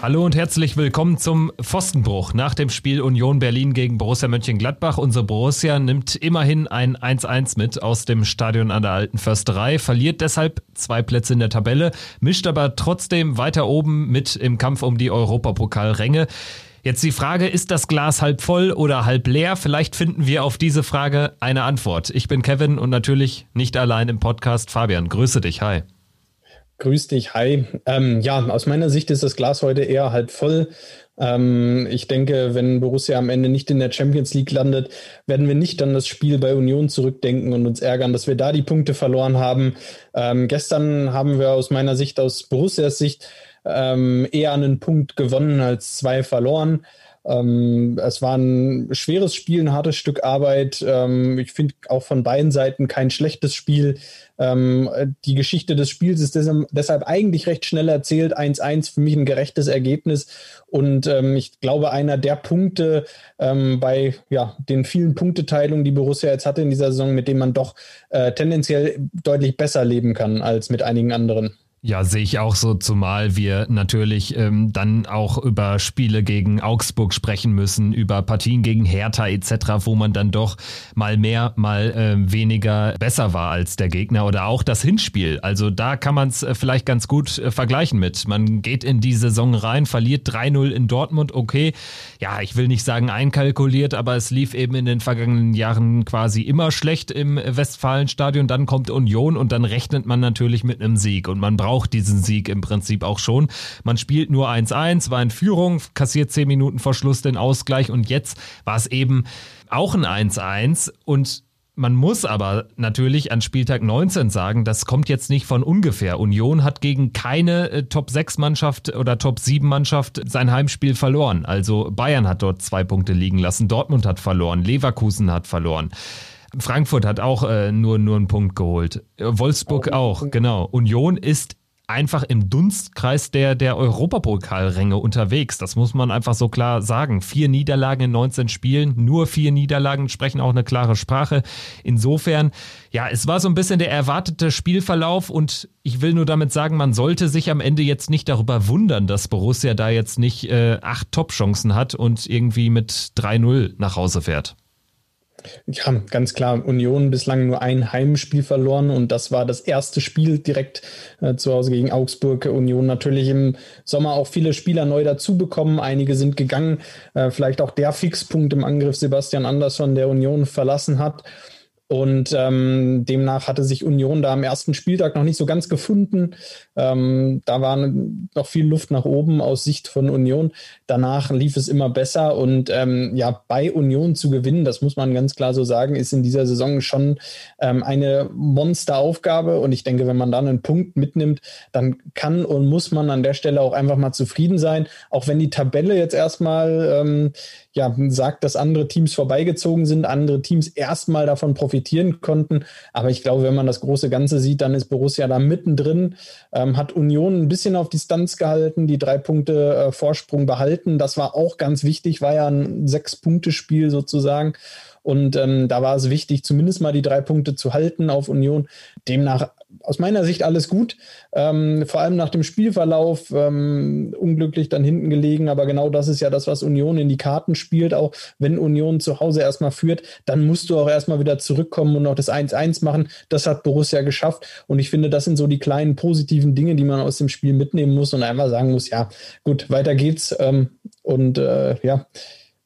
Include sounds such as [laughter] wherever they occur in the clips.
Hallo und herzlich willkommen zum Pfostenbruch. Nach dem Spiel Union Berlin gegen Borussia Mönchengladbach. Unsere Borussia nimmt immerhin ein 1-1 mit aus dem Stadion an der Alten Försterei, verliert deshalb zwei Plätze in der Tabelle, mischt aber trotzdem weiter oben mit im Kampf um die Europapokalränge. Jetzt die Frage, ist das Glas halb voll oder halb leer? Vielleicht finden wir auf diese Frage eine Antwort. Ich bin Kevin und natürlich nicht allein im Podcast. Fabian, grüße dich. Hi. Grüß dich, hi. Ähm, ja, aus meiner Sicht ist das Glas heute eher halb voll. Ähm, ich denke, wenn Borussia am Ende nicht in der Champions League landet, werden wir nicht an das Spiel bei Union zurückdenken und uns ärgern, dass wir da die Punkte verloren haben. Ähm, gestern haben wir aus meiner Sicht, aus Borussias Sicht, ähm, eher einen Punkt gewonnen als zwei verloren. Ähm, es war ein schweres Spiel, ein hartes Stück Arbeit. Ähm, ich finde auch von beiden Seiten kein schlechtes Spiel. Ähm, die Geschichte des Spiels ist deshalb, eigentlich recht schnell erzählt. 1-1 für mich ein gerechtes Ergebnis. Und ähm, ich glaube, einer der Punkte ähm, bei ja, den vielen Punkteteilungen, die Borussia jetzt hatte in dieser Saison, mit denen man doch äh, tendenziell deutlich besser leben kann als mit einigen anderen. Ja, sehe ich auch so, zumal wir natürlich ähm, dann auch über Spiele gegen Augsburg sprechen müssen, über Partien gegen Hertha etc., wo man dann doch mal mehr, mal äh, weniger besser war als der Gegner oder auch das Hinspiel. Also da kann man es äh, vielleicht ganz gut äh, vergleichen mit. Man geht in die Saison rein, verliert 3-0 in Dortmund, okay. Ja, ich will nicht sagen einkalkuliert, aber es lief eben in den vergangenen Jahren quasi immer schlecht im Westfalenstadion. Dann kommt Union und dann rechnet man natürlich mit einem Sieg und man braucht braucht diesen Sieg im Prinzip auch schon. Man spielt nur 1-1, war in Führung, kassiert 10 Minuten vor Schluss den Ausgleich und jetzt war es eben auch ein 1-1 und man muss aber natürlich an Spieltag 19 sagen, das kommt jetzt nicht von ungefähr. Union hat gegen keine äh, Top 6 Mannschaft oder Top 7 Mannschaft sein Heimspiel verloren. Also Bayern hat dort zwei Punkte liegen lassen, Dortmund hat verloren, Leverkusen hat verloren. Frankfurt hat auch äh, nur, nur einen Punkt geholt. Wolfsburg auch, genau. Union ist einfach im Dunstkreis der, der Europapokalränge unterwegs. Das muss man einfach so klar sagen. Vier Niederlagen in 19 Spielen, nur vier Niederlagen sprechen auch eine klare Sprache. Insofern, ja, es war so ein bisschen der erwartete Spielverlauf und ich will nur damit sagen, man sollte sich am Ende jetzt nicht darüber wundern, dass Borussia da jetzt nicht äh, acht Top-Chancen hat und irgendwie mit 3-0 nach Hause fährt. Ja, ganz klar. Union bislang nur ein Heimspiel verloren und das war das erste Spiel direkt äh, zu Hause gegen Augsburg. Union natürlich im Sommer auch viele Spieler neu dazu bekommen. Einige sind gegangen. Äh, vielleicht auch der Fixpunkt im Angriff Sebastian Andersson, der Union verlassen hat. Und ähm, demnach hatte sich Union da am ersten Spieltag noch nicht so ganz gefunden. Ähm, da war noch viel Luft nach oben aus Sicht von Union. Danach lief es immer besser und ähm, ja, bei Union zu gewinnen, das muss man ganz klar so sagen, ist in dieser Saison schon ähm, eine Monsteraufgabe. Und ich denke, wenn man dann einen Punkt mitnimmt, dann kann und muss man an der Stelle auch einfach mal zufrieden sein. Auch wenn die Tabelle jetzt erstmal ähm, ja, sagt, dass andere Teams vorbeigezogen sind, andere Teams erstmal davon profitieren konnten. Aber ich glaube, wenn man das große Ganze sieht, dann ist Borussia da mittendrin, ähm, hat Union ein bisschen auf Distanz gehalten, die drei Punkte äh, Vorsprung behalten. Das war auch ganz wichtig, war ja ein Sechs-Punkte-Spiel sozusagen. Und ähm, da war es wichtig, zumindest mal die drei Punkte zu halten auf Union. Demnach aus meiner Sicht alles gut. Ähm, vor allem nach dem Spielverlauf ähm, unglücklich dann hinten gelegen. Aber genau das ist ja das, was Union in die Karten spielt. Auch wenn Union zu Hause erstmal führt, dann musst du auch erstmal wieder zurückkommen und noch das 1-1 machen. Das hat Borussia geschafft. Und ich finde, das sind so die kleinen positiven Dinge, die man aus dem Spiel mitnehmen muss und einmal sagen muss, ja, gut, weiter geht's. Ähm, und äh, ja,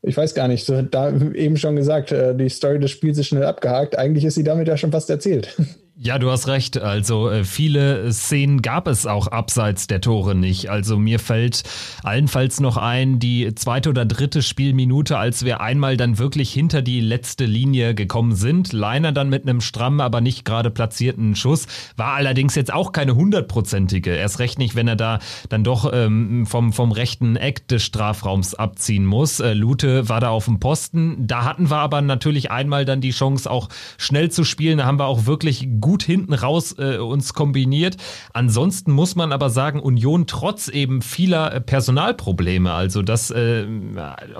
ich weiß gar nicht, so, da eben schon gesagt, äh, die Story des Spiels ist schnell abgehakt. Eigentlich ist sie damit ja schon fast erzählt. [laughs] Ja, du hast recht. Also äh, viele Szenen gab es auch abseits der Tore nicht. Also mir fällt allenfalls noch ein, die zweite oder dritte Spielminute, als wir einmal dann wirklich hinter die letzte Linie gekommen sind. Leiner dann mit einem strammen, aber nicht gerade platzierten Schuss. War allerdings jetzt auch keine hundertprozentige. Erst recht nicht, wenn er da dann doch ähm, vom, vom rechten Eck des Strafraums abziehen muss. Äh, Lute war da auf dem Posten. Da hatten wir aber natürlich einmal dann die Chance, auch schnell zu spielen. Da haben wir auch wirklich gut hinten raus äh, uns kombiniert. Ansonsten muss man aber sagen, Union trotz eben vieler äh, Personalprobleme, also das, äh,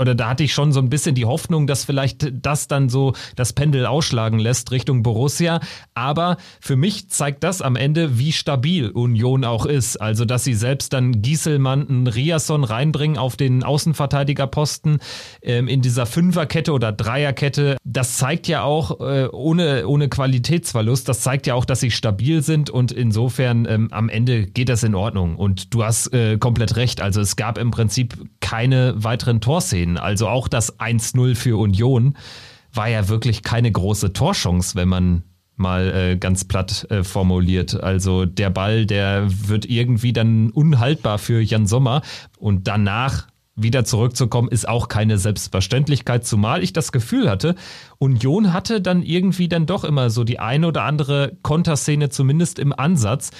oder da hatte ich schon so ein bisschen die Hoffnung, dass vielleicht das dann so das Pendel ausschlagen lässt Richtung Borussia. Aber für mich zeigt das am Ende, wie stabil Union auch ist. Also, dass sie selbst dann Gieselmann, einen Riasson reinbringen auf den Außenverteidigerposten ähm, in dieser Fünferkette oder Dreierkette. Das zeigt ja auch äh, ohne, ohne Qualitätsverlust, das zeigt zeigt ja auch, dass sie stabil sind und insofern ähm, am Ende geht das in Ordnung. Und du hast äh, komplett recht. Also es gab im Prinzip keine weiteren Torszenen. Also auch das 1-0 für Union war ja wirklich keine große Torchance, wenn man mal äh, ganz platt äh, formuliert. Also der Ball, der wird irgendwie dann unhaltbar für Jan Sommer und danach wieder zurückzukommen, ist auch keine Selbstverständlichkeit, zumal ich das Gefühl hatte, Union hatte dann irgendwie dann doch immer so die eine oder andere Konterszene zumindest im Ansatz.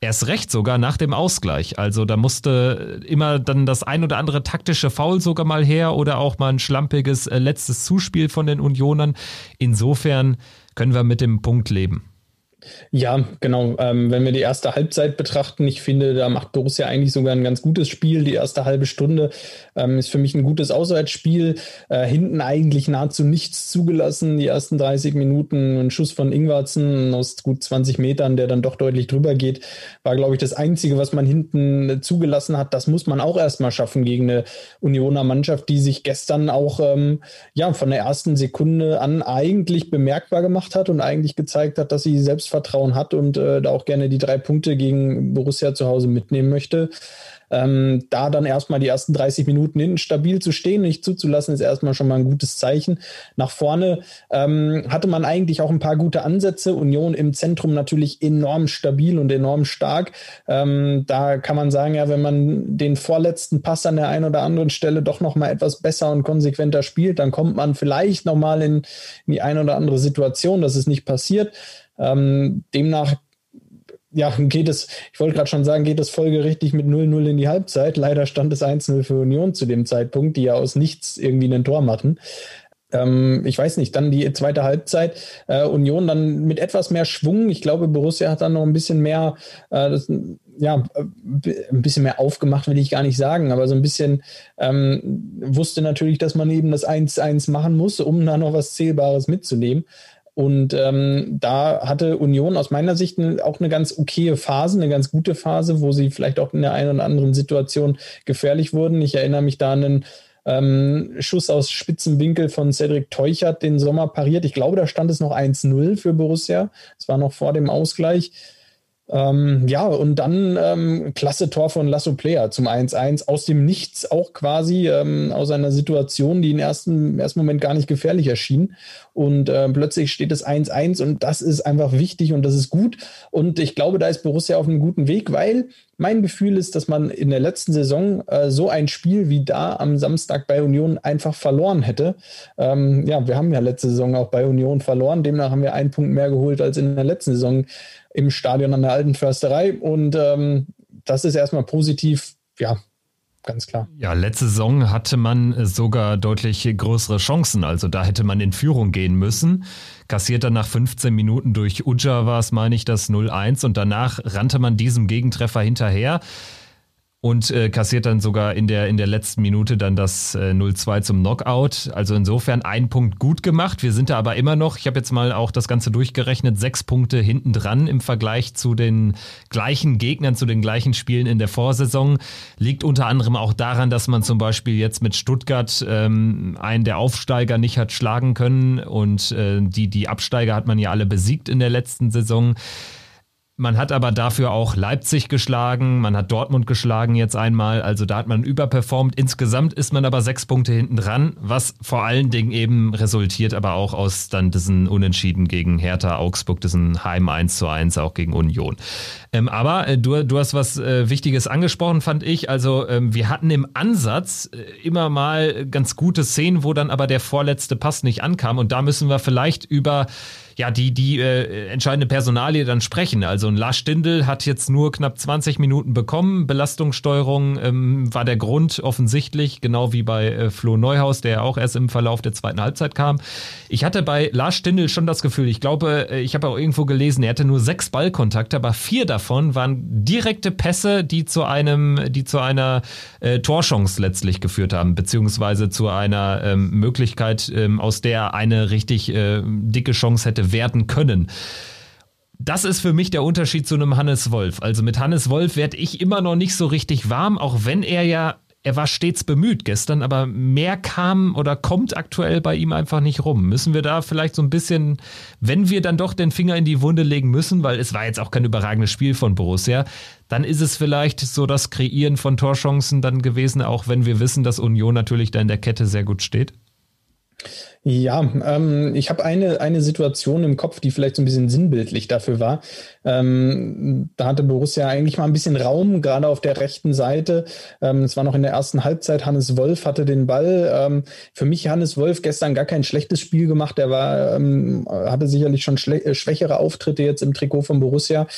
Erst recht sogar nach dem Ausgleich. Also da musste immer dann das ein oder andere taktische Foul sogar mal her oder auch mal ein schlampiges äh, letztes Zuspiel von den Unionern. Insofern können wir mit dem Punkt leben. Ja, genau. Ähm, wenn wir die erste Halbzeit betrachten, ich finde, da macht Borussia eigentlich sogar ein ganz gutes Spiel. Die erste halbe Stunde ähm, ist für mich ein gutes Auswärtsspiel. Äh, hinten eigentlich nahezu nichts zugelassen. Die ersten 30 Minuten ein Schuss von Ingwarzen aus gut 20 Metern, der dann doch deutlich drüber geht, war, glaube ich, das Einzige, was man hinten zugelassen hat. Das muss man auch erstmal schaffen gegen eine Unioner Mannschaft, die sich gestern auch ähm, ja, von der ersten Sekunde an eigentlich bemerkbar gemacht hat und eigentlich gezeigt hat, dass sie selbst Selbstvertrauen hat und äh, da auch gerne die drei Punkte gegen Borussia zu Hause mitnehmen möchte. Ähm, da dann erstmal die ersten 30 Minuten hinten stabil zu stehen, nicht zuzulassen, ist erstmal schon mal ein gutes Zeichen. Nach vorne ähm, hatte man eigentlich auch ein paar gute Ansätze. Union im Zentrum natürlich enorm stabil und enorm stark. Ähm, da kann man sagen, ja, wenn man den vorletzten Pass an der einen oder anderen Stelle doch noch mal etwas besser und konsequenter spielt, dann kommt man vielleicht noch mal in, in die eine oder andere Situation, dass es nicht passiert. Ähm, demnach ja, geht es, ich wollte gerade schon sagen, geht es folgerichtig mit 0-0 in die Halbzeit. Leider stand es 1-0 für Union zu dem Zeitpunkt, die ja aus nichts irgendwie ein Tor machen. Ähm, ich weiß nicht, dann die zweite Halbzeit, äh, Union dann mit etwas mehr Schwung. Ich glaube, Borussia hat dann noch ein bisschen mehr, äh, das, ja, ein bisschen mehr aufgemacht, will ich gar nicht sagen, aber so ein bisschen ähm, wusste natürlich, dass man eben das 1-1 machen muss, um da noch was Zählbares mitzunehmen. Und ähm, da hatte Union aus meiner Sicht auch eine ganz okaye Phase, eine ganz gute Phase, wo sie vielleicht auch in der einen oder anderen Situation gefährlich wurden. Ich erinnere mich da an einen ähm, Schuss aus spitzen Winkel von Cedric Teuchert den Sommer pariert. Ich glaube, da stand es noch 1-0 für Borussia. Es war noch vor dem Ausgleich. Ähm, ja, und dann ähm, klasse Tor von Lasso Player zum 1-1 aus dem Nichts auch quasi ähm, aus einer Situation, die im ersten, im ersten Moment gar nicht gefährlich erschien. Und äh, plötzlich steht es 1-1 und das ist einfach wichtig und das ist gut. Und ich glaube, da ist Borussia auf einem guten Weg, weil mein Gefühl ist, dass man in der letzten Saison äh, so ein Spiel wie da am Samstag bei Union einfach verloren hätte. Ähm, ja, wir haben ja letzte Saison auch bei Union verloren. Demnach haben wir einen Punkt mehr geholt als in der letzten Saison im Stadion an der alten Försterei. Und ähm, das ist erstmal positiv. Ja, ganz klar. Ja, letzte Saison hatte man sogar deutlich größere Chancen. Also da hätte man in Führung gehen müssen. Kassiert dann nach 15 Minuten durch Uja war es, meine ich, das 0-1 und danach rannte man diesem Gegentreffer hinterher und äh, kassiert dann sogar in der, in der letzten Minute dann das äh, 0-2 zum Knockout. Also insofern ein Punkt gut gemacht. Wir sind da aber immer noch, ich habe jetzt mal auch das Ganze durchgerechnet, sechs Punkte hinten dran im Vergleich zu den gleichen Gegnern, zu den gleichen Spielen in der Vorsaison. Liegt unter anderem auch daran, dass man zum Beispiel jetzt mit Stuttgart ähm, einen der Aufsteiger nicht hat schlagen können und äh, die, die Absteiger hat man ja alle besiegt in der letzten Saison Man hat aber dafür auch Leipzig geschlagen, man hat Dortmund geschlagen jetzt einmal, also da hat man überperformt. Insgesamt ist man aber sechs Punkte hinten dran, was vor allen Dingen eben resultiert aber auch aus dann diesen Unentschieden gegen Hertha Augsburg, diesen Heim 1 zu 1 auch gegen Union. Ähm, aber äh, du, du hast was äh, Wichtiges angesprochen, fand ich. Also ähm, wir hatten im Ansatz äh, immer mal ganz gute Szenen, wo dann aber der vorletzte Pass nicht ankam und da müssen wir vielleicht über ja, die, die äh, entscheidende Personalie dann sprechen. Also ein Lars Stindl hat jetzt nur knapp 20 Minuten bekommen. Belastungssteuerung ähm, war der Grund offensichtlich, genau wie bei äh, Flo Neuhaus, der auch erst im Verlauf der zweiten Halbzeit kam. Ich hatte bei Lars Stindl schon das Gefühl, ich glaube, äh, ich habe auch irgendwo gelesen, er hatte nur sechs Ballkontakte, aber vier davon waren direkte Pässe, die zu einem, die zu einer äh, Torchance letztlich geführt haben, beziehungsweise zu einer ähm, Möglichkeit, ähm, aus der eine richtig äh, dicke Chance hätte hätte werden können. Das ist für mich der Unterschied zu einem Hannes Wolf. Also mit Hannes Wolf werde ich immer noch nicht so richtig warm, auch wenn er ja, er war stets bemüht gestern, aber mehr kam oder kommt aktuell bei ihm einfach nicht rum. Müssen wir da vielleicht so ein bisschen, wenn wir dann doch den Finger in die Wunde legen müssen, weil es war jetzt auch kein überragendes Spiel von Borussia, dann ist es vielleicht so das Kreieren von Torchancen dann gewesen, auch wenn wir wissen, dass Union natürlich da in der Kette sehr gut steht. Ja, ähm, ich habe eine, eine Situation im Kopf, die vielleicht so ein bisschen sinnbildlich dafür war. Ähm, da hatte Borussia eigentlich mal ein bisschen Raum, gerade auf der rechten Seite. Ähm, es war noch in der ersten Halbzeit. Hannes Wolf hatte den Ball. Ähm, für mich Hannes Wolf gestern gar kein schlechtes Spiel gemacht. Er war, ähm, hatte sicherlich schon äh, schwächere Auftritte jetzt im Trikot von Borussia.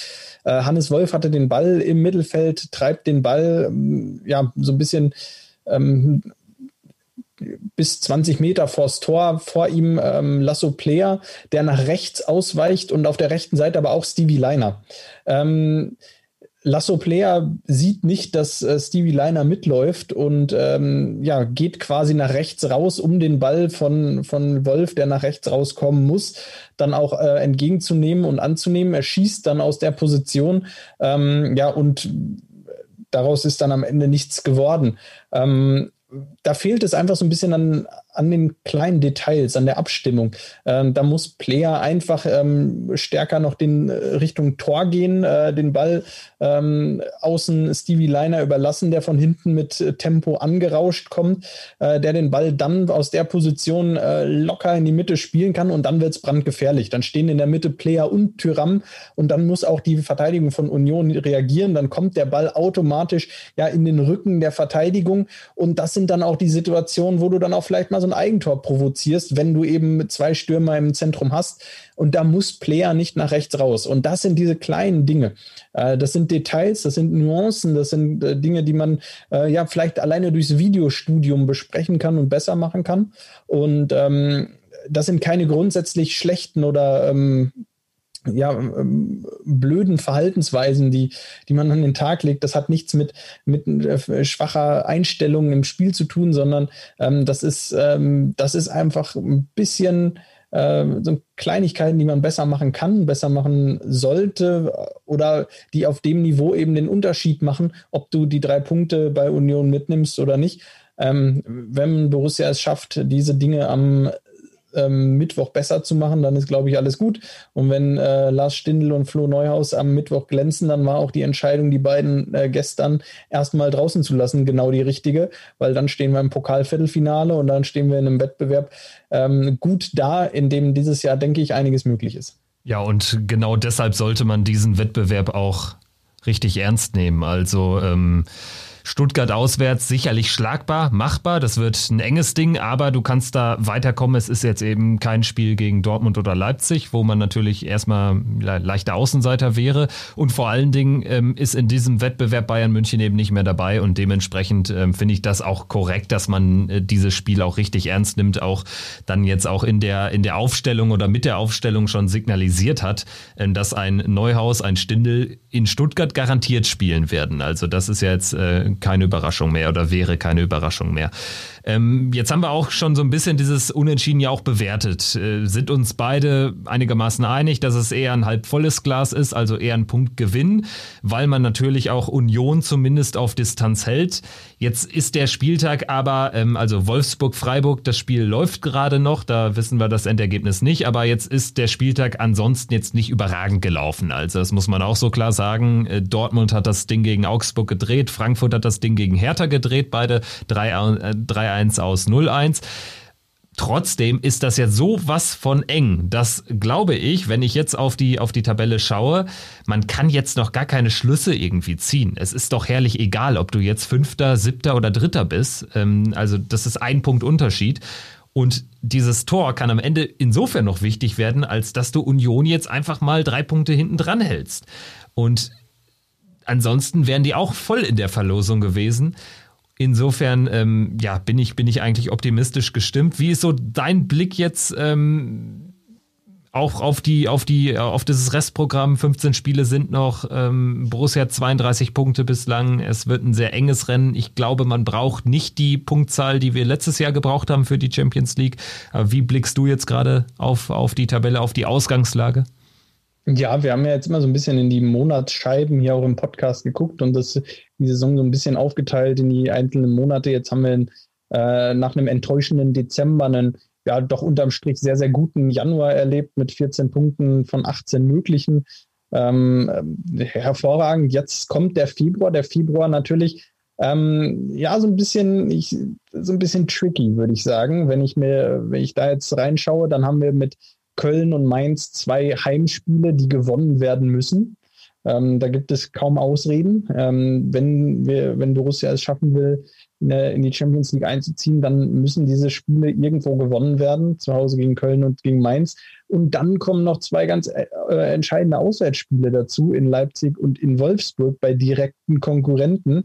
Äh, Hannes Wolf hatte den Ball im Mittelfeld, treibt den Ball, ähm, ja, so ein bisschen ähm, bis 20 Meter vors Tor, vor ihm ähm, Lasso Player, der nach rechts ausweicht und auf der rechten Seite aber auch Stevie Liner. Ähm, Lasso Player sieht nicht, dass äh, Stevie Liner mitläuft und ähm, ja, geht quasi nach rechts raus, um den Ball von, von Wolf, der nach rechts rauskommen muss, dann auch äh, entgegenzunehmen und anzunehmen. Er schießt dann aus der Position, ähm, ja, und daraus ist dann am Ende nichts geworden. Ähm, da fehlt es einfach so ein bisschen an, an den kleinen Details, an der Abstimmung. Ähm, da muss Player einfach ähm, stärker noch den äh, Richtung Tor gehen, äh, den Ball ähm, außen Stevie Liner überlassen, der von hinten mit äh, Tempo angerauscht kommt, äh, der den Ball dann aus der Position äh, locker in die Mitte spielen kann und dann wird es brandgefährlich. Dann stehen in der Mitte Player und Tyram und dann muss auch die Verteidigung von Union reagieren. Dann kommt der Ball automatisch ja in den Rücken der Verteidigung und das sind dann auch die Situationen, wo du dann auch vielleicht mal so ein Eigentor provozierst, wenn du eben zwei Stürmer im Zentrum hast. Und da muss Player nicht nach rechts raus. Und das sind diese kleinen Dinge. Äh, das sind Details, das sind Nuancen, das sind äh, Dinge, die man äh, ja vielleicht alleine durchs Videostudium besprechen kann und besser machen kann. Und ähm, das sind keine grundsätzlich schlechten oder ähm, ja, ähm, blöden Verhaltensweisen, die, die man an den Tag legt. Das hat nichts mit, mit äh, schwacher Einstellung im Spiel zu tun, sondern ähm, das, ist, ähm, das ist einfach ein bisschen äh, so Kleinigkeiten, die man besser machen kann, besser machen sollte oder die auf dem Niveau eben den Unterschied machen, ob du die drei Punkte bei Union mitnimmst oder nicht. Ähm, wenn Borussia es schafft, diese Dinge am ähm, Mittwoch besser zu machen, dann ist, glaube ich, alles gut. Und wenn äh, Lars Stindl und Flo Neuhaus am Mittwoch glänzen, dann war auch die Entscheidung, die beiden äh, gestern erstmal draußen zu lassen, genau die richtige, weil dann stehen wir im Pokalviertelfinale und dann stehen wir in einem Wettbewerb ähm, gut da, in dem dieses Jahr, denke ich, einiges möglich ist. Ja, und genau deshalb sollte man diesen Wettbewerb auch richtig ernst nehmen. Also ähm, Stuttgart auswärts sicherlich schlagbar, machbar. Das wird ein enges Ding, aber du kannst da weiterkommen. Es ist jetzt eben kein Spiel gegen Dortmund oder Leipzig, wo man natürlich erstmal leichter Außenseiter wäre. Und vor allen Dingen ähm, ist in diesem Wettbewerb Bayern München eben nicht mehr dabei. Und dementsprechend ähm, finde ich das auch korrekt, dass man äh, dieses Spiel auch richtig ernst nimmt, auch dann jetzt auch in der, in der Aufstellung oder mit der Aufstellung schon signalisiert hat, äh, dass ein Neuhaus, ein Stindel in Stuttgart garantiert spielen werden. Also das ist ja jetzt äh, keine Überraschung mehr oder wäre keine Überraschung mehr. Ähm, jetzt haben wir auch schon so ein bisschen dieses Unentschieden ja auch bewertet. Äh, sind uns beide einigermaßen einig, dass es eher ein halb volles Glas ist, also eher ein Punktgewinn, weil man natürlich auch Union zumindest auf Distanz hält. Jetzt ist der Spieltag aber, ähm, also Wolfsburg-Freiburg, das Spiel läuft gerade noch, da wissen wir das Endergebnis nicht, aber jetzt ist der Spieltag ansonsten jetzt nicht überragend gelaufen. Also das muss man auch so klar sagen. Äh, Dortmund hat das Ding gegen Augsburg gedreht, Frankfurt hat das Ding gegen Hertha gedreht, beide 3-1 äh, aus 0-1. Trotzdem ist das jetzt so was von eng, dass glaube ich, wenn ich jetzt auf die, auf die Tabelle schaue, man kann jetzt noch gar keine Schlüsse irgendwie ziehen. Es ist doch herrlich egal, ob du jetzt Fünfter, Siebter oder Dritter bist. Ähm, also das ist ein Punkt Unterschied. Und dieses Tor kann am Ende insofern noch wichtig werden, als dass du Union jetzt einfach mal drei Punkte hinten dran hältst. Und ansonsten wären die auch voll in der Verlosung gewesen. Insofern, ähm, ja, bin ich, bin ich eigentlich optimistisch gestimmt. Wie ist so dein Blick jetzt ähm, auch auf die, auf die, auf dieses Restprogramm? 15 Spiele sind noch. Ähm, Borussia hat 32 Punkte bislang. Es wird ein sehr enges Rennen. Ich glaube, man braucht nicht die Punktzahl, die wir letztes Jahr gebraucht haben für die Champions League. Aber wie blickst du jetzt gerade auf, auf die Tabelle, auf die Ausgangslage? Ja, wir haben ja jetzt immer so ein bisschen in die Monatsscheiben hier auch im Podcast geguckt und das, die Saison so ein bisschen aufgeteilt in die einzelnen Monate. Jetzt haben wir äh, nach einem enttäuschenden Dezember einen ja doch unterm Strich sehr, sehr guten Januar erlebt mit 14 Punkten von 18 möglichen. Ähm, hervorragend. Jetzt kommt der Februar. Der Februar natürlich ähm, ja, so ein bisschen, ich, so ein bisschen tricky, würde ich sagen. Wenn ich mir, wenn ich da jetzt reinschaue, dann haben wir mit Köln und Mainz zwei Heimspiele, die gewonnen werden müssen. Ähm, da gibt es kaum Ausreden. Ähm, wenn, wir, wenn Borussia es schaffen will, in, in, die Champions League einzuziehen, dann müssen diese Spiele irgendwo gewonnen werden, zu Hause gegen Köln und gegen Mainz. Und dann kommen noch zwei ganz äh, äh entscheidende Auswärtsspiele dazu, in Leipzig und in Wolfsburg bei direkten Konkurrenten.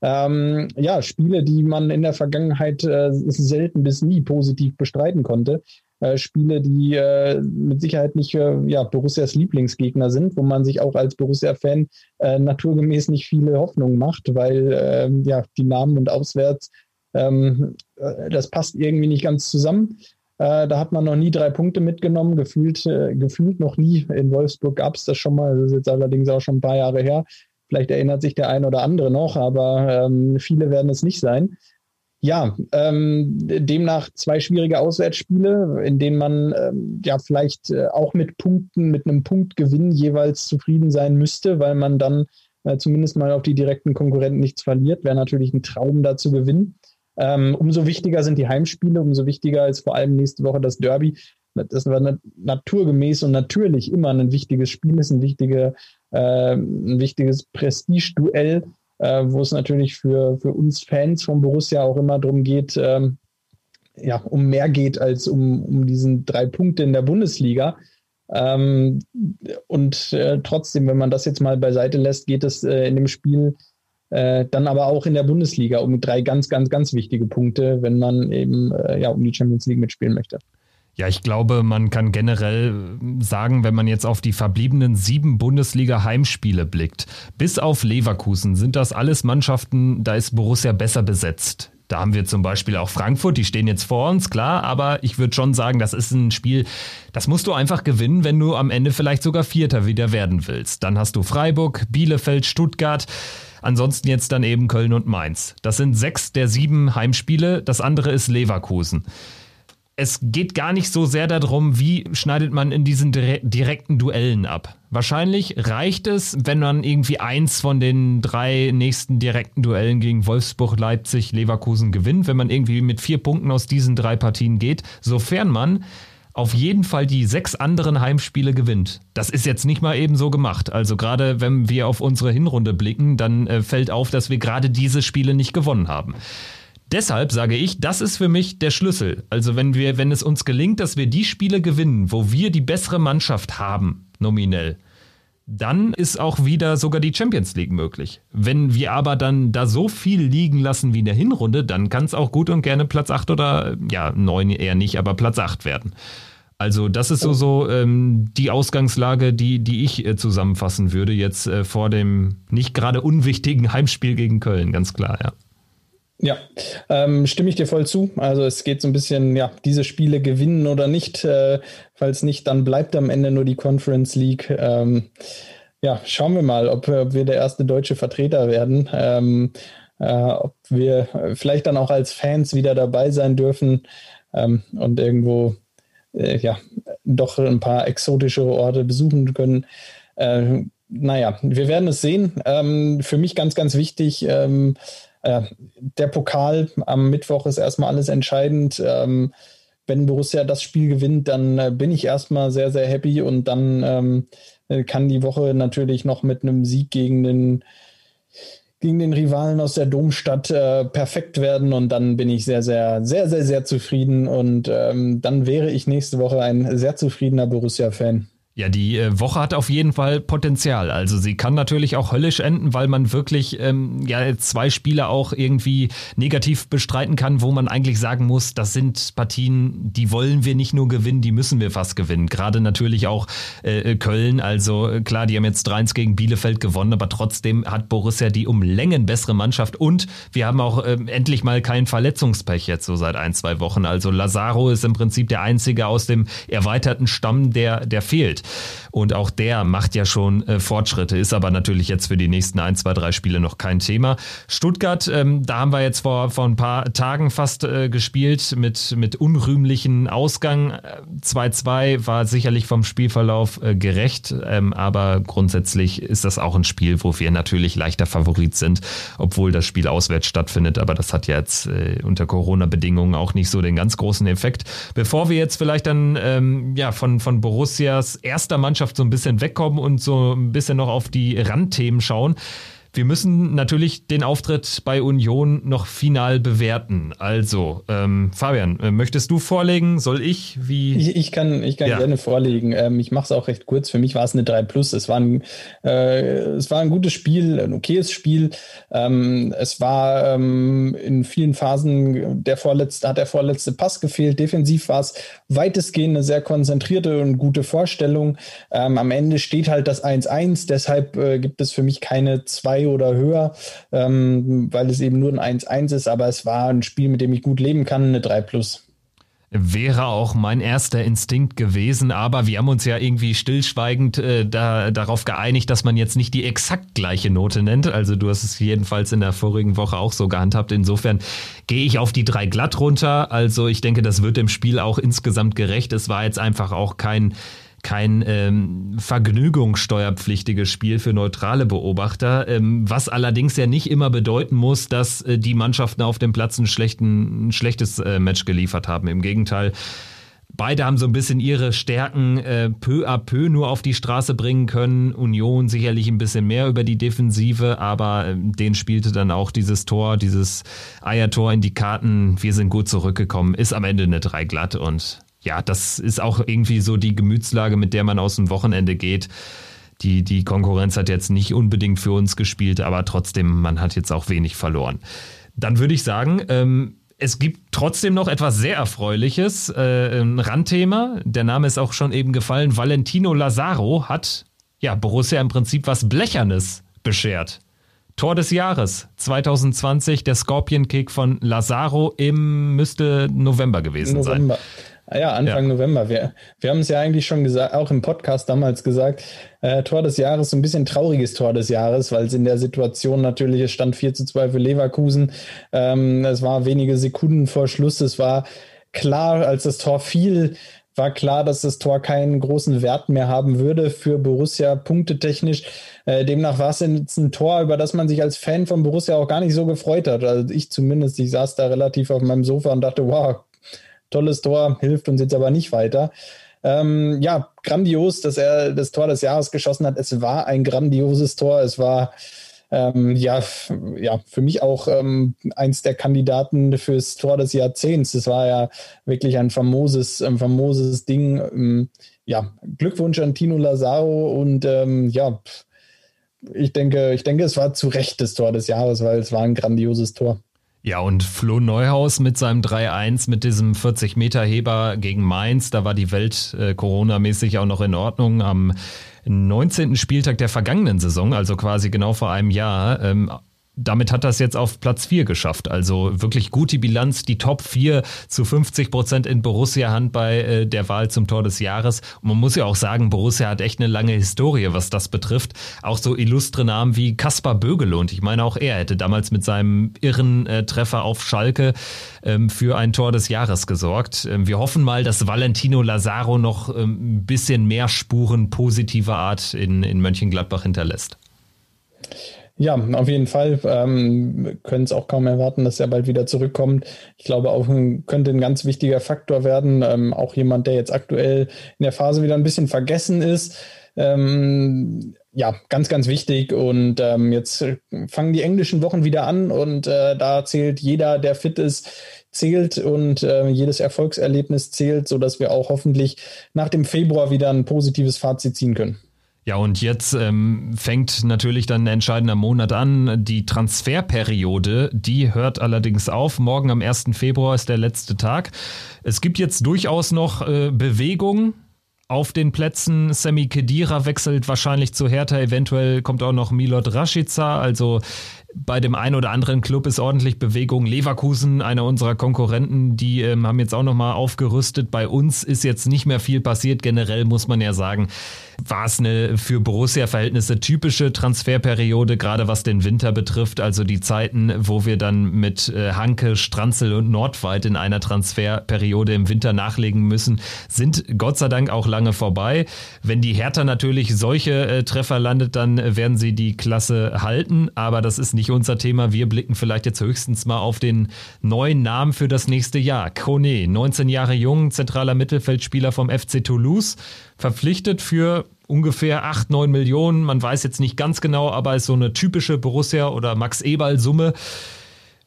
Ähm, ja, Spiele, die man in der Vergangenheit äh, selten bis nie positiv bestreiten konnte. Äh, Spiele, die äh, mit Sicherheit nicht äh, ja, Borussias Lieblingsgegner sind, wo man sich auch als Borussia-Fan äh, naturgemäß nicht viele Hoffnungen macht, weil ähm, ja, die Namen und auswärts, ähm, äh, das passt irgendwie nicht ganz zusammen. Äh, da hat man noch nie drei Punkte mitgenommen, gefühlt, gefühlt noch nie. In Wolfsburg gab es das schon mal, das ist jetzt allerdings auch schon ein paar Jahre her. Vielleicht erinnert sich der ein oder andere noch, aber ähm, viele werden es nicht sein. Ja, ähm, demnach zwei schwierige Auswärtsspiele, in denen man ähm, ja vielleicht äh, auch mit Punkten, mit einem Punktgewinn jeweils zufrieden sein müsste, weil man dann äh, zumindest mal auf die direkten Konkurrenten nichts verliert. Wäre natürlich ein Traum da zu gewinnen. Ähm, umso wichtiger sind die Heimspiele, umso wichtiger ist vor allem nächste Woche das Derby. Das war naturgemäß und natürlich immer ein wichtiges Spiel, ist ein, wichtige, äh, ein wichtiges Prestigeduell äh, wo es natürlich für, für uns Fans von Borussia auch immer darum geht, ähm, ja, um mehr geht als um, um diesen drei Punkte in der Bundesliga. Ähm, und äh, trotzdem, wenn man das jetzt mal beiseite lässt, geht es äh, in dem Spiel äh, dann aber auch in der Bundesliga um drei ganz, ganz, ganz wichtige Punkte, wenn man eben äh, ja um die Champions League mitspielen möchte. Ja, ich glaube, man kann generell sagen, wenn man jetzt auf die verbliebenen sieben Bundesliga-Heimspiele blickt, bis auf Leverkusen sind das alles Mannschaften, da ist Borussia besser besetzt. Da haben wir zum Beispiel auch Frankfurt, die stehen jetzt vor uns, klar, aber ich würde schon sagen, das ist ein Spiel, das musst du einfach gewinnen, wenn du am Ende vielleicht sogar Vierter wieder werden willst. Dann hast du Freiburg, Bielefeld, Stuttgart. Ansonsten jetzt dann eben Köln und Mainz. Das sind sechs der sieben Heimspiele. Das andere ist Leverkusen es geht gar nicht so sehr darum, wie schneidet man in diesen direkten Duellen ab. Wahrscheinlich reicht es, wenn man irgendwie eins von den drei nächsten direkten Duellen gegen Wolfsburg, Leipzig, Leverkusen gewinnt, wenn man irgendwie mit vier Punkten aus diesen drei Partien geht, sofern man auf jeden Fall die sechs anderen Heimspiele gewinnt. Das ist jetzt nicht mal eben so gemacht. Also gerade wenn wir auf unsere Hinrunde blicken, dann äh, fällt auf, dass wir gerade diese Spiele nicht gewonnen haben. Deshalb sage ich, das ist für mich der Schlüssel. Also wenn wir, wenn es uns gelingt, dass wir die Spiele gewinnen, wo wir die bessere Mannschaft haben, nominell, dann ist auch wieder sogar die Champions League möglich. Wenn wir aber dann da so viel liegen lassen wie in der Hinrunde, dann kann es auch gut und gerne Platz 8 oder ja, 9 eher nicht, aber Platz 8 werden. Also das ist so, so ähm, die Ausgangslage, die, die ich äh, zusammenfassen würde jetzt äh, vor dem nicht gerade unwichtigen Heimspiel gegen Köln, ganz klar, ja. Ja, ähm, stimme ich dir voll zu. Also es geht so ein bisschen, ja, diese Spiele gewinnen oder nicht. Äh, falls nicht, dann bleibt am Ende nur die Conference League. Ähm, ja, schauen wir mal, ob, ob, wir der erste deutsche Vertreter werden. Ähm, äh, ob wir vielleicht dann auch als Fans wieder dabei sein dürfen ähm, und irgendwo äh, ja doch ein paar exotische Orte besuchen können. Äh, naja, wir werden es sehen. Ähm, für mich ganz, ganz wichtig. Ähm, äh, der Pokal am Mittwoch ist erstmal alles entscheidend. Ähm, wenn Borussia das Spiel gewinnt, dann äh, bin ich erstmal sehr, sehr happy und dann ähm, kann die Woche natürlich noch mit einem Sieg gegen den gegen den Rivalen aus der Domstadt äh, perfekt werden und dann bin ich sehr, sehr, sehr, sehr, sehr zufrieden und ähm, dann wäre ich nächste Woche ein sehr zufriedener Borussia-Fan. Ja, die äh, Woche hat auf jeden Fall Potenzial. Also sie kann natürlich auch höllisch enden, weil man wirklich ähm, ja zwei Spiele auch irgendwie negativ bestreiten kann, wo man eigentlich sagen muss, das sind Partien, die wollen wir nicht nur gewinnen, die müssen wir fast gewinnen. Gerade natürlich auch äh, Köln. Also äh, klar, die haben jetzt 3-1 gegen Bielefeld gewonnen, aber trotzdem hat Borussia die um Längen bessere Mannschaft und wir haben auch äh, endlich mal kein Verletzungspech jetzt so seit ein, zwei Wochen. Also Lazaro ist im Prinzip der einzige aus dem erweiterten Stamm, der, der fehlt. Und auch der macht ja schon äh, Fortschritte, ist aber natürlich jetzt für die nächsten ein, zwei, drei Spiele noch kein Thema. Stuttgart, ähm, da haben wir jetzt vor, vor ein paar Tagen fast äh, gespielt mit, mit unrühmlichen Ausgang. 2-2 äh, war sicherlich vom Spielverlauf äh, gerecht, ähm, aber grundsätzlich ist das auch ein Spiel, wo wir natürlich leichter Favorit sind, obwohl das Spiel auswärts stattfindet. Aber das hat jetzt äh, unter Corona-Bedingungen auch nicht so den ganz großen Effekt. Bevor wir jetzt vielleicht dann ähm, ja, von, von Borussias erster Mannschaft so ein bisschen wegkommen und so ein bisschen noch auf die Randthemen schauen. Wir müssen natürlich den Auftritt bei Union noch final bewerten. Also, ähm, Fabian, äh, möchtest du vorlegen? Soll ich? Wie? Ich, ich kann, ich kann ja. gerne vorlegen. Ähm, ich mache es auch recht kurz. Für mich war es eine 3 Plus. Es war ein, äh, es war ein gutes Spiel, ein okayes Spiel. Ähm, es war ähm, in vielen Phasen der vorletzte, hat der vorletzte Pass gefehlt. Defensiv war es weitestgehend eine sehr konzentrierte und gute Vorstellung. Ähm, am Ende steht halt das 1-1. Deshalb äh, gibt es für mich keine oder höher, ähm, weil es eben nur ein 1-1 ist, aber es war ein Spiel, mit dem ich gut leben kann, eine 3 plus. Wäre auch mein erster Instinkt gewesen, aber wir haben uns ja irgendwie stillschweigend äh, da, darauf geeinigt, dass man jetzt nicht die exakt gleiche Note nennt. Also du hast es jedenfalls in der vorigen Woche auch so gehandhabt. Insofern gehe ich auf die drei glatt runter. Also ich denke, das wird dem Spiel auch insgesamt gerecht. Es war jetzt einfach auch kein kein ähm, vergnügungssteuerpflichtiges Spiel für neutrale Beobachter, ähm, was allerdings ja nicht immer bedeuten muss, dass äh, die Mannschaften auf dem Platz schlechten, ein schlechtes äh, Match geliefert haben. Im Gegenteil, Beide haben so ein bisschen ihre Stärken äh, peu à peu nur auf die Straße bringen können. Union sicherlich ein bisschen mehr über die Defensive, aber äh, den spielte dann auch dieses Tor, dieses Eiertor in die Karten. Wir sind gut zurückgekommen. Ist am Ende eine 3 glatt und ja, das ist auch irgendwie so die Gemütslage, mit der man aus dem Wochenende geht. Die, die Konkurrenz hat jetzt nicht unbedingt für uns gespielt, aber trotzdem, man hat jetzt auch wenig verloren. Dann würde ich sagen, ähm, es gibt trotzdem noch etwas sehr Erfreuliches, äh, ein Randthema. Der Name ist auch schon eben gefallen. Valentino Lazaro hat ja Borussia im Prinzip was Blechernes beschert. Tor des Jahres 2020, der Scorpion Kick von Lazaro im müsste November gewesen November. sein. Ah ja, Anfang ja. November. Wir, wir haben es ja eigentlich schon gesagt, auch im Podcast damals gesagt, äh, Tor des Jahres, so ein bisschen trauriges Tor des Jahres, weil es in der Situation natürlich, es stand 4 zu 2 für Leverkusen. Ähm, es war wenige Sekunden vor Schluss. Es war klar, als das Tor fiel, war klar, dass das Tor keinen großen Wert mehr haben würde für Borussia punktetechnisch. Äh, demnach war es jetzt ein Tor, über das man sich als Fan von Borussia auch gar nicht so gefreut hat. Also ich zumindest, ich saß da relativ auf meinem Sofa und dachte, wow, tolles Tor, hilft uns jetzt aber nicht weiter. Ähm, ja, grandios, dass er das Tor des Jahres geschossen hat. Es war ein grandioses Tor. Es war ähm, ja, ja, für mich auch ähm, eins der Kandidaten fürs Tor des Jahrzehnts. Es war ja wirklich ein famoses, ein famoses Ding. Ähm, ja, Glückwunsch an Tino Lazaro und ähm, ja, ich denke, ich denke, es war zu Recht das Tor des Jahres, weil es war ein grandioses Tor. Ja, und Flo Neuhaus mit seinem 3-1 mit diesem 40-Meter-Heber gegen Mainz, da war die Welt äh, Corona-mäßig auch noch in Ordnung. Am 19. Spieltag der vergangenen Saison, also quasi genau vor einem Jahr, ähm, damit hat das jetzt auf Platz 4 geschafft. Also wirklich gute Bilanz, die Top 4 zu 50 Prozent in Borussia-Hand bei äh, der Wahl zum Tor des Jahres. Und man muss ja auch sagen, Borussia hat echt eine lange Historie, was das betrifft. Auch so illustre Namen wie Kaspar Bögele. Und ich meine, auch er hätte damals mit seinem irren äh, Treffer auf Schalke ähm, für ein Tor des Jahres gesorgt. Ähm, wir hoffen mal, dass Valentino Lazaro noch ähm, ein bisschen mehr Spuren positiver Art in, in Mönchengladbach hinterlässt. Ja, auf jeden Fall. Ähm, können es auch kaum erwarten, dass er bald wieder zurückkommt. Ich glaube, auch ein, könnte ein ganz wichtiger Faktor werden. Ähm, auch jemand, der jetzt aktuell in der Phase wieder ein bisschen vergessen ist. Ähm, ja, ganz, ganz wichtig. Und ähm, jetzt fangen die englischen Wochen wieder an und äh, da zählt jeder, der fit ist, zählt und äh, jedes Erfolgserlebnis zählt, sodass wir auch hoffentlich nach dem Februar wieder ein positives Fazit ziehen können. Ja, und jetzt ähm, fängt natürlich dann ein entscheidender Monat an. Die Transferperiode, die hört allerdings auf. Morgen am 1. Februar ist der letzte Tag. Es gibt jetzt durchaus noch äh, Bewegung auf den Plätzen. Sammy Kedira wechselt wahrscheinlich zu Hertha. Eventuell kommt auch noch Milot Rashica. Also bei dem einen oder anderen Club ist ordentlich Bewegung. Leverkusen, einer unserer Konkurrenten, die ähm, haben jetzt auch nochmal aufgerüstet. Bei uns ist jetzt nicht mehr viel passiert. Generell muss man ja sagen, war es eine für Borussia-Verhältnisse typische Transferperiode, gerade was den Winter betrifft. Also die Zeiten, wo wir dann mit äh, Hanke, Stranzel und Nordweit in einer Transferperiode im Winter nachlegen müssen, sind Gott sei Dank auch lange vorbei. Wenn die Hertha natürlich solche äh, Treffer landet, dann werden sie die Klasse halten. Aber das ist nicht unser Thema. Wir blicken vielleicht jetzt höchstens mal auf den neuen Namen für das nächste Jahr. Kone, 19 Jahre jung, zentraler Mittelfeldspieler vom FC Toulouse verpflichtet für ungefähr 8, 9 Millionen. Man weiß jetzt nicht ganz genau, aber ist so eine typische Borussia- oder Max-Eberl-Summe.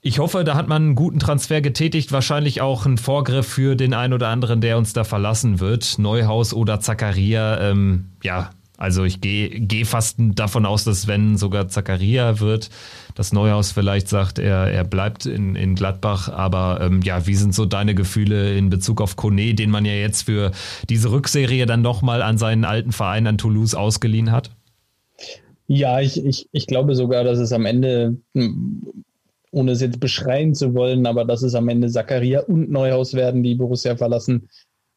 Ich hoffe, da hat man einen guten Transfer getätigt. Wahrscheinlich auch ein Vorgriff für den einen oder anderen, der uns da verlassen wird. Neuhaus oder Zakaria. Ähm, ja, also ich gehe geh fast davon aus, dass wenn sogar Zakaria wird, dass Neuhaus vielleicht sagt, er, er bleibt in, in Gladbach. Aber ähm, ja, wie sind so deine Gefühle in Bezug auf Kone, den man ja jetzt für diese Rückserie dann nochmal an seinen alten Verein, an Toulouse ausgeliehen hat? Ja, ich, ich, ich glaube sogar, dass es am Ende, hm, ohne es jetzt beschreien zu wollen, aber dass es am Ende Zakaria und Neuhaus werden, die Borussia verlassen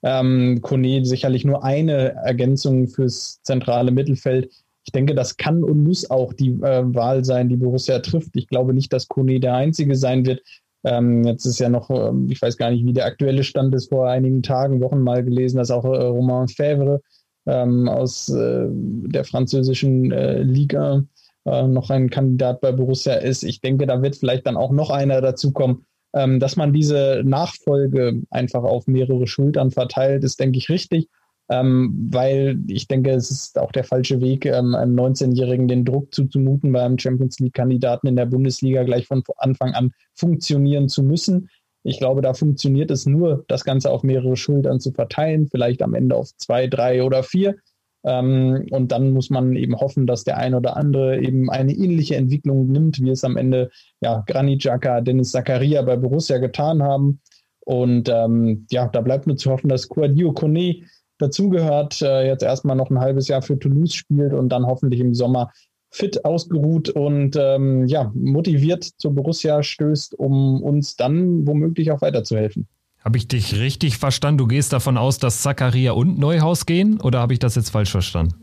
ähm, Kone sicherlich nur eine Ergänzung fürs zentrale Mittelfeld. Ich denke, das kann und muss auch die äh, Wahl sein, die Borussia trifft. Ich glaube nicht, dass Kone der Einzige sein wird. Ähm, jetzt ist ja noch, ähm, ich weiß gar nicht, wie der aktuelle Stand ist, vor einigen Tagen, Wochen mal gelesen, dass auch äh, Romain Fèvre ähm, aus äh, der französischen äh, Liga äh, noch ein Kandidat bei Borussia ist. Ich denke, da wird vielleicht dann auch noch einer dazukommen ähm, dass man diese Nachfolge einfach auf mehrere Schultern verteilt, ist, denke ich, richtig. Ähm, weil ich denke, es ist auch der falsche Weg, ähm, einem 19-Jährigen den Druck zuzumuten, beim Champions League-Kandidaten in der Bundesliga gleich von Anfang an funktionieren zu müssen. Ich glaube, da funktioniert es nur, das Ganze auf mehrere Schultern zu verteilen, vielleicht am Ende auf zwei, drei oder vier. Ähm, und dann muss man eben hoffen, dass der ein oder andere eben eine ähnliche Entwicklung nimmt, wie es am Ende ja Granit Xhaka, Dennis Zakaria bei Borussia getan haben. Und ähm, ja, da bleibt nur zu hoffen, dass Quadio Kone dazugehört, äh, jetzt erstmal noch ein halbes Jahr für Toulouse spielt und dann hoffentlich im Sommer fit ausgeruht und ähm, ja, motiviert zur Borussia stößt, um uns dann womöglich auch weiterzuhelfen. Habe ich dich richtig verstanden? Du gehst davon aus, dass Zakaria und Neuhaus gehen oder habe ich das jetzt falsch verstanden?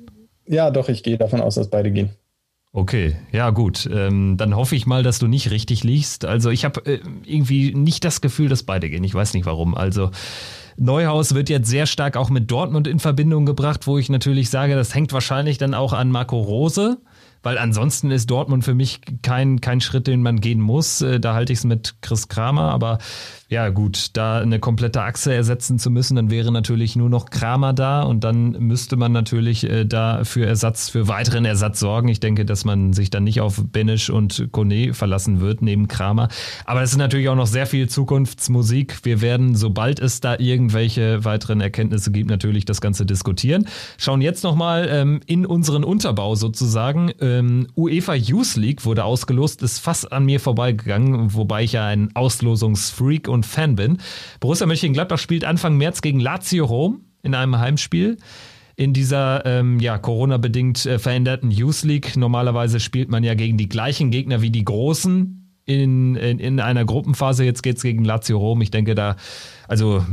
Ja, doch, ich gehe davon aus, dass beide gehen. Okay, ja gut. Ähm, dann hoffe ich mal, dass du nicht richtig liegst. Also ich habe äh, irgendwie nicht das Gefühl, dass beide gehen. Ich weiß nicht warum. Also Neuhaus wird jetzt sehr stark auch mit Dortmund in Verbindung gebracht, wo ich natürlich sage, das hängt wahrscheinlich dann auch an Marco Rose weil ansonsten ist Dortmund für mich kein, kein Schritt, den man gehen muss. Äh, da halte ich es mit Chris Kramer, aber ja gut, da eine komplette Achse ersetzen zu müssen, dann wäre natürlich nur noch Kramer da und dann müsste man natürlich äh, da für Ersatz, für weiteren Ersatz sorgen. Ich denke, dass man sich dann nicht auf Benisch und Kone verlassen wird, neben Kramer. Aber es ist natürlich auch noch sehr viel Zukunftsmusik. Wir werden, sobald es da irgendwelche weiteren Erkenntnisse gibt, natürlich das Ganze diskutieren. Schauen jetzt nochmal ähm, in unseren Unterbau sozusagen. Ähm, UEFA Youth League wurde ausgelost, ist fast an mir vorbeigegangen, wobei ich ja ein Auslosungsfreak und und Fan bin. Borussia Mönchengladbach spielt Anfang März gegen Lazio Rom in einem Heimspiel. in dieser ähm, ja, Corona-bedingt äh, veränderten Youth League. Normalerweise spielt man ja gegen die gleichen Gegner wie die Großen in, in, in einer Gruppenphase. Jetzt geht es gegen Lazio Rom. Ich denke, da, also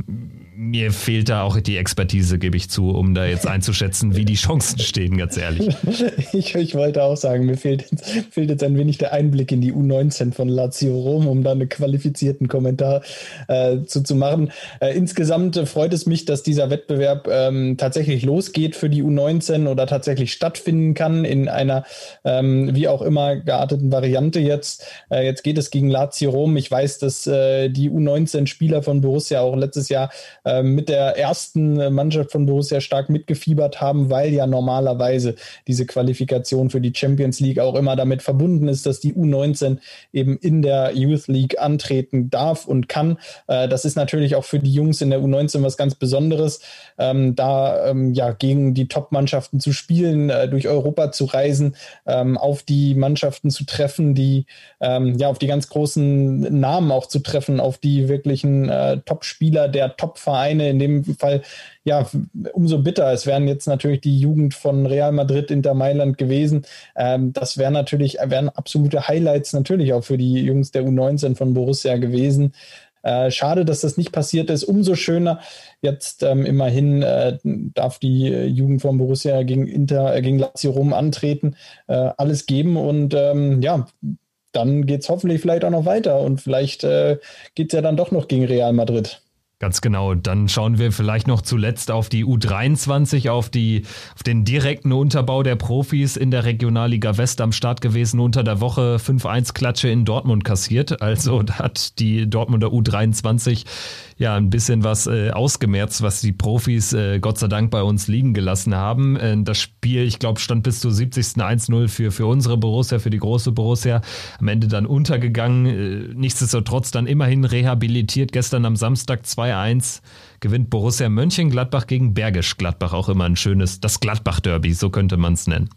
mir fehlt da auch die Expertise, gebe ich zu, um da jetzt einzuschätzen, wie die Chancen stehen, ganz ehrlich. [laughs] Ich, ich wollte auch sagen, mir fehlt, fehlt jetzt ein wenig der Einblick in die U19 von Lazio Rom, um da einen qualifizierten Kommentar äh, zu, zu machen. Äh, insgesamt freut es mich, dass dieser Wettbewerb ähm, tatsächlich losgeht für die U19 oder tatsächlich stattfinden kann in einer ähm, wie auch immer gearteten Variante jetzt. Äh, jetzt geht es gegen Lazio Rom. Ich weiß, dass äh, die U19-Spieler von Borussia auch letztes Jahr mit der ersten Mannschaft von Borussia stark mitgefiebert haben, weil ja normalerweise diese Qualifikation für die Champions League auch immer damit verbunden ist, dass die U19 eben in der Youth League antreten darf und kann. Äh, das ist natürlich auch für die Jungs in der U19 was ganz Besonderes, ähm, da ähm, ja gegen die Top-Mannschaften zu spielen, äh, durch Europa zu reisen, auf die Mannschaften zu treffen, die ja auf die ganz großen Namen auch zu treffen, auf die wirklichen äh, Top-Spieler der Top-Vereine Vereine, in dem Fall ja umso bitter. Es wären jetzt natürlich die Jugend von Real Madrid, Inter Mailand gewesen. Ähm, das wären natürlich, wären absolute Highlights natürlich auch für die Jungs der U19 von Borussia gewesen. Äh, schade, dass das nicht passiert ist. Umso schöner. Jetzt ähm, immerhin äh, darf die Jugend von Borussia gegen Inter, äh, gegen Lazio Rom antreten, äh, alles geben und ähm, ja, dann geht es hoffentlich vielleicht auch noch weiter und vielleicht äh, geht es ja dann doch noch gegen Real Madrid. Ganz genau. Dann schauen wir vielleicht noch zuletzt auf die U23, auf, die, auf den direkten Unterbau der Profis in der Regionalliga West am Start gewesen. Unter der Woche 5-1-Klatsche in Dortmund kassiert. Also hat die Dortmunder U23 ja ein bisschen was äh, ausgemerzt, was die Profis äh, Gott sei Dank bei uns liegen gelassen haben. Äh, das Spiel, ich glaube, stand bis zur 70. 1-0 für, für unsere Borussia, für die große Borussia. Am Ende dann untergegangen. Äh, nichtsdestotrotz dann immerhin rehabilitiert. Gestern am Samstag 2-1 gewinnt Borussia Mönchengladbach gegen Bergisch Gladbach. Auch immer ein schönes, das Gladbach-Derby, so könnte man es nennen.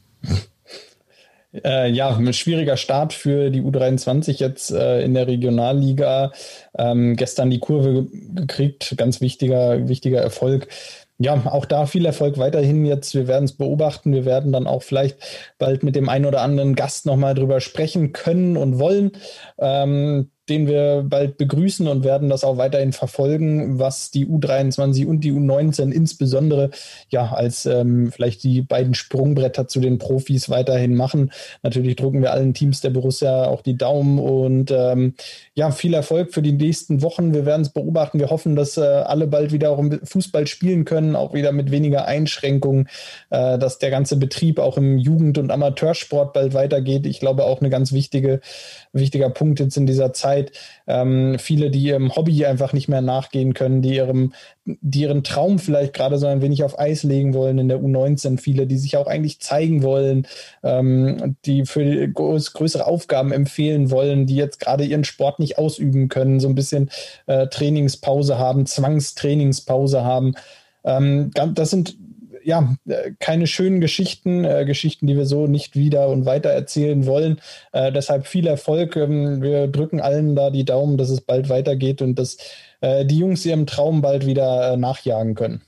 Äh, ja, ein schwieriger Start für die U23 jetzt äh, in der Regionalliga. Ähm, gestern die Kurve gekriegt, ganz wichtiger, wichtiger Erfolg. Ja, auch da viel Erfolg weiterhin jetzt. Wir werden es beobachten. Wir werden dann auch vielleicht bald mit dem einen oder anderen Gast nochmal drüber sprechen können und wollen. Ähm, den wir bald begrüßen und werden das auch weiterhin verfolgen, was die U23 und die U19 insbesondere ja als ähm, vielleicht die beiden Sprungbretter zu den Profis weiterhin machen. Natürlich drucken wir allen Teams der Borussia auch die Daumen und ähm, ja, viel Erfolg für die nächsten Wochen. Wir werden es beobachten. Wir hoffen, dass äh, alle bald wieder auch Fußball spielen können, auch wieder mit weniger Einschränkungen, äh, dass der ganze Betrieb auch im Jugend- und Amateursport bald weitergeht. Ich glaube auch eine ganz wichtige, wichtiger Punkt jetzt in dieser Zeit Zeit. Ähm, viele, die ihrem Hobby einfach nicht mehr nachgehen können, die ihrem, die ihren Traum vielleicht gerade so ein wenig auf Eis legen wollen in der U19. Viele, die sich auch eigentlich zeigen wollen, ähm, die für groß, größere Aufgaben empfehlen wollen, die jetzt gerade ihren Sport nicht ausüben können, so ein bisschen äh, Trainingspause haben, Zwangstrainingspause haben. Ähm, das sind ja, äh, keine schönen Geschichten, äh, Geschichten, die wir so nicht wieder und weiter erzählen wollen. Äh, deshalb viel Erfolg. Ähm, wir drücken allen da die Daumen, dass es bald weitergeht und dass äh, die Jungs ihrem Traum bald wieder äh, nachjagen können.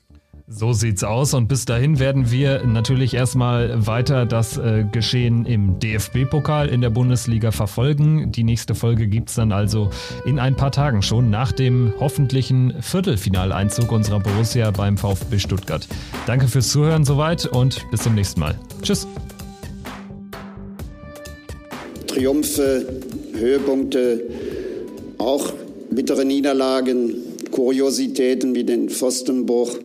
So sieht's aus und bis dahin werden wir natürlich erstmal weiter das äh, Geschehen im DFB-Pokal in der Bundesliga verfolgen. Die nächste Folge gibt's dann also in ein paar Tagen schon nach dem hoffentlichen Viertelfinaleinzug unserer Borussia beim VfB Stuttgart. Danke fürs Zuhören soweit und bis zum nächsten Mal. Tschüss. Triumphe, Höhepunkte, auch bittere Niederlagen, Kuriositäten wie den Pfostenbruch.